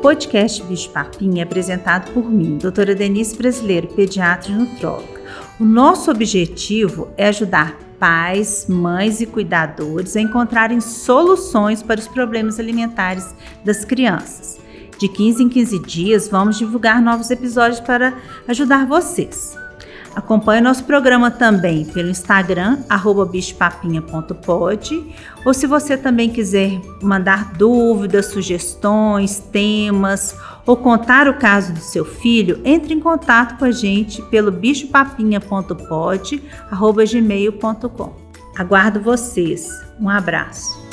podcast Bicho Papinha é apresentado por mim, doutora Denise Brasileiro, pediatra e nutróloga. O nosso objetivo é ajudar pais, mães e cuidadores a encontrarem soluções para os problemas alimentares das crianças. De 15 em 15 dias, vamos divulgar novos episódios para ajudar vocês. Acompanhe nosso programa também pelo Instagram, bichopapinha.pod. Ou se você também quiser mandar dúvidas, sugestões, temas ou contar o caso do seu filho, entre em contato com a gente pelo bichopapinha.pod.gmail.com. Aguardo vocês. Um abraço.